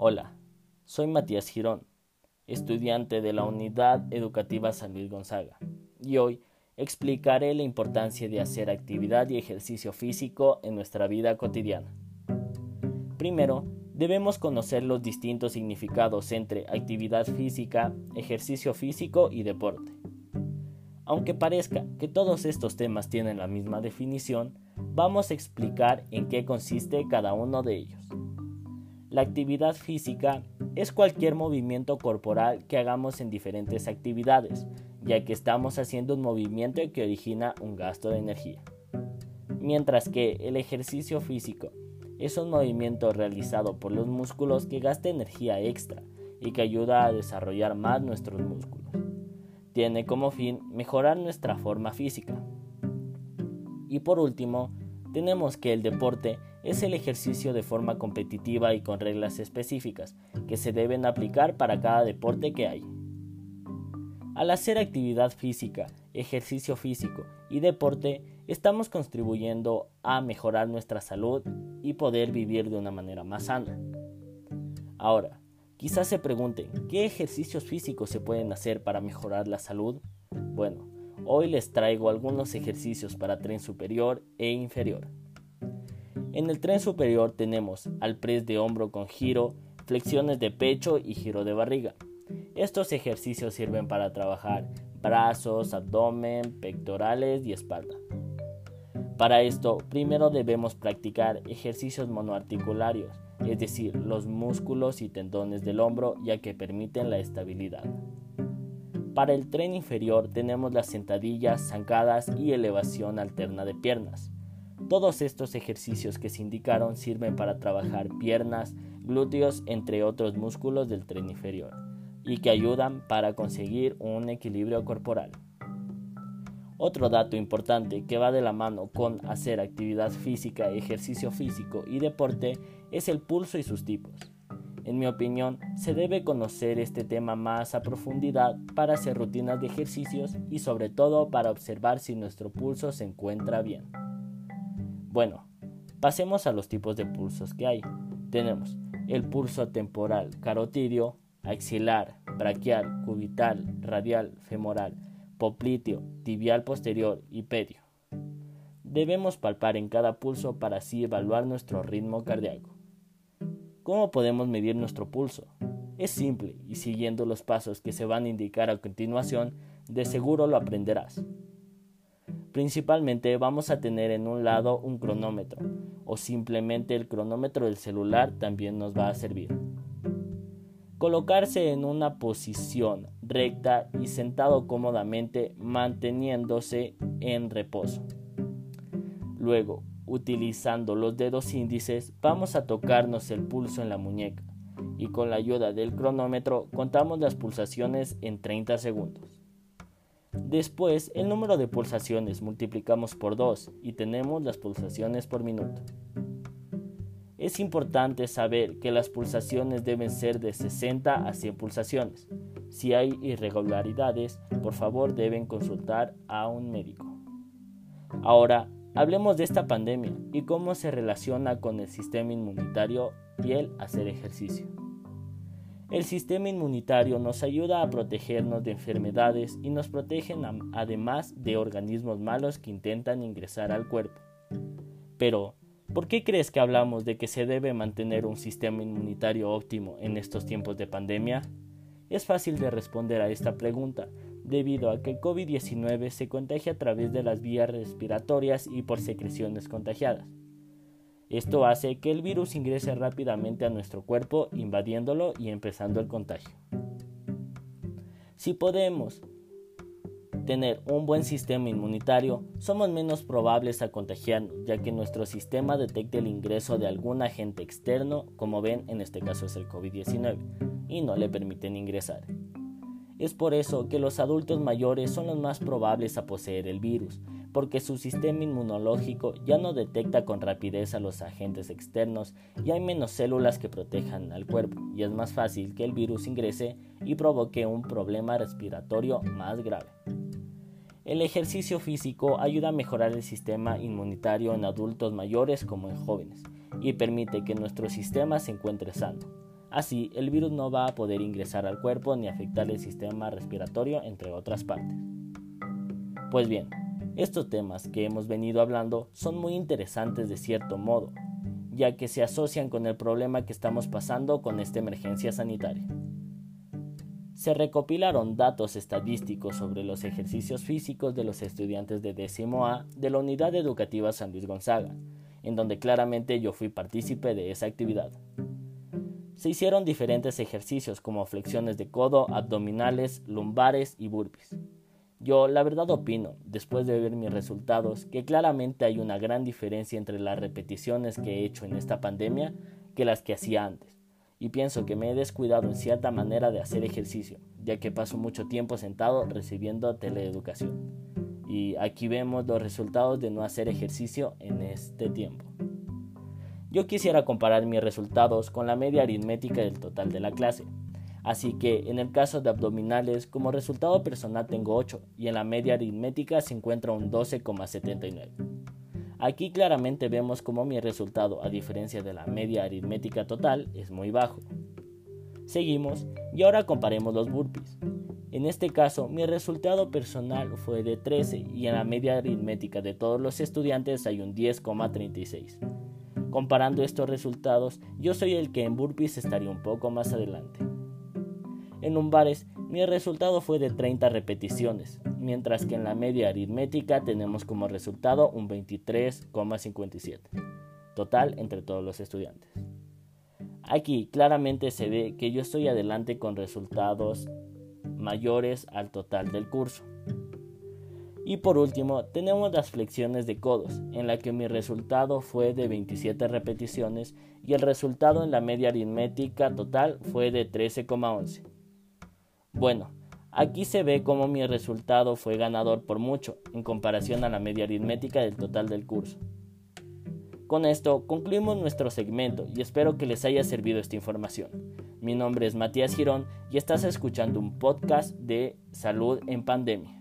Hola, soy Matías Girón, estudiante de la Unidad Educativa San Luis Gonzaga, y hoy explicaré la importancia de hacer actividad y ejercicio físico en nuestra vida cotidiana. Primero, debemos conocer los distintos significados entre actividad física, ejercicio físico y deporte. Aunque parezca que todos estos temas tienen la misma definición, vamos a explicar en qué consiste cada uno de ellos. La actividad física es cualquier movimiento corporal que hagamos en diferentes actividades, ya que estamos haciendo un movimiento que origina un gasto de energía. Mientras que el ejercicio físico es un movimiento realizado por los músculos que gasta energía extra y que ayuda a desarrollar más nuestros músculos. Tiene como fin mejorar nuestra forma física. Y por último, tenemos que el deporte es el ejercicio de forma competitiva y con reglas específicas que se deben aplicar para cada deporte que hay. Al hacer actividad física, ejercicio físico y deporte, estamos contribuyendo a mejorar nuestra salud y poder vivir de una manera más sana. Ahora, quizás se pregunten, ¿qué ejercicios físicos se pueden hacer para mejorar la salud? Bueno, hoy les traigo algunos ejercicios para tren superior e inferior. En el tren superior tenemos al press de hombro con giro, flexiones de pecho y giro de barriga. Estos ejercicios sirven para trabajar brazos, abdomen, pectorales y espalda. Para esto, primero debemos practicar ejercicios monoarticularios, es decir, los músculos y tendones del hombro ya que permiten la estabilidad. Para el tren inferior tenemos las sentadillas, zancadas y elevación alterna de piernas. Todos estos ejercicios que se indicaron sirven para trabajar piernas, glúteos, entre otros músculos del tren inferior, y que ayudan para conseguir un equilibrio corporal. Otro dato importante que va de la mano con hacer actividad física, ejercicio físico y deporte es el pulso y sus tipos. En mi opinión, se debe conocer este tema más a profundidad para hacer rutinas de ejercicios y sobre todo para observar si nuestro pulso se encuentra bien. Bueno, pasemos a los tipos de pulsos que hay. Tenemos el pulso temporal carotidio, axilar, braquial, cubital, radial, femoral, popliteo, tibial posterior y pedio. Debemos palpar en cada pulso para así evaluar nuestro ritmo cardíaco. ¿Cómo podemos medir nuestro pulso? Es simple y siguiendo los pasos que se van a indicar a continuación, de seguro lo aprenderás. Principalmente vamos a tener en un lado un cronómetro o simplemente el cronómetro del celular también nos va a servir. Colocarse en una posición recta y sentado cómodamente manteniéndose en reposo. Luego, utilizando los dedos índices, vamos a tocarnos el pulso en la muñeca y con la ayuda del cronómetro contamos las pulsaciones en 30 segundos. Después, el número de pulsaciones multiplicamos por 2 y tenemos las pulsaciones por minuto. Es importante saber que las pulsaciones deben ser de 60 a 100 pulsaciones. Si hay irregularidades, por favor deben consultar a un médico. Ahora, hablemos de esta pandemia y cómo se relaciona con el sistema inmunitario y el hacer ejercicio. El sistema inmunitario nos ayuda a protegernos de enfermedades y nos protegen además de organismos malos que intentan ingresar al cuerpo. Pero, ¿por qué crees que hablamos de que se debe mantener un sistema inmunitario óptimo en estos tiempos de pandemia? Es fácil de responder a esta pregunta, debido a que el COVID-19 se contagia a través de las vías respiratorias y por secreciones contagiadas. Esto hace que el virus ingrese rápidamente a nuestro cuerpo, invadiéndolo y empezando el contagio. Si podemos tener un buen sistema inmunitario, somos menos probables a contagiarnos, ya que nuestro sistema detecta el ingreso de algún agente externo, como ven en este caso es el COVID-19, y no le permiten ingresar. Es por eso que los adultos mayores son los más probables a poseer el virus, porque su sistema inmunológico ya no detecta con rapidez a los agentes externos y hay menos células que protejan al cuerpo y es más fácil que el virus ingrese y provoque un problema respiratorio más grave. El ejercicio físico ayuda a mejorar el sistema inmunitario en adultos mayores como en jóvenes y permite que nuestro sistema se encuentre sano. Así, el virus no va a poder ingresar al cuerpo ni afectar el sistema respiratorio, entre otras partes. Pues bien, estos temas que hemos venido hablando son muy interesantes de cierto modo, ya que se asocian con el problema que estamos pasando con esta emergencia sanitaria. Se recopilaron datos estadísticos sobre los ejercicios físicos de los estudiantes de décimo A de la Unidad Educativa San Luis Gonzaga, en donde claramente yo fui partícipe de esa actividad. Se hicieron diferentes ejercicios como flexiones de codo, abdominales, lumbares y burpees. Yo la verdad opino, después de ver mis resultados, que claramente hay una gran diferencia entre las repeticiones que he hecho en esta pandemia que las que hacía antes. Y pienso que me he descuidado en cierta manera de hacer ejercicio, ya que paso mucho tiempo sentado recibiendo teleeducación. Y aquí vemos los resultados de no hacer ejercicio en este tiempo. Yo quisiera comparar mis resultados con la media aritmética del total de la clase. Así que en el caso de abdominales, como resultado personal tengo 8 y en la media aritmética se encuentra un 12,79. Aquí claramente vemos como mi resultado, a diferencia de la media aritmética total, es muy bajo. Seguimos y ahora comparemos los burpees. En este caso, mi resultado personal fue de 13 y en la media aritmética de todos los estudiantes hay un 10,36. Comparando estos resultados, yo soy el que en burpees estaría un poco más adelante. En lumbares, mi resultado fue de 30 repeticiones, mientras que en la media aritmética tenemos como resultado un 23,57. Total entre todos los estudiantes. Aquí claramente se ve que yo estoy adelante con resultados mayores al total del curso. Y por último, tenemos las flexiones de codos, en la que mi resultado fue de 27 repeticiones y el resultado en la media aritmética total fue de 13,11. Bueno, aquí se ve cómo mi resultado fue ganador por mucho en comparación a la media aritmética del total del curso. Con esto concluimos nuestro segmento y espero que les haya servido esta información. Mi nombre es Matías Girón y estás escuchando un podcast de salud en pandemia.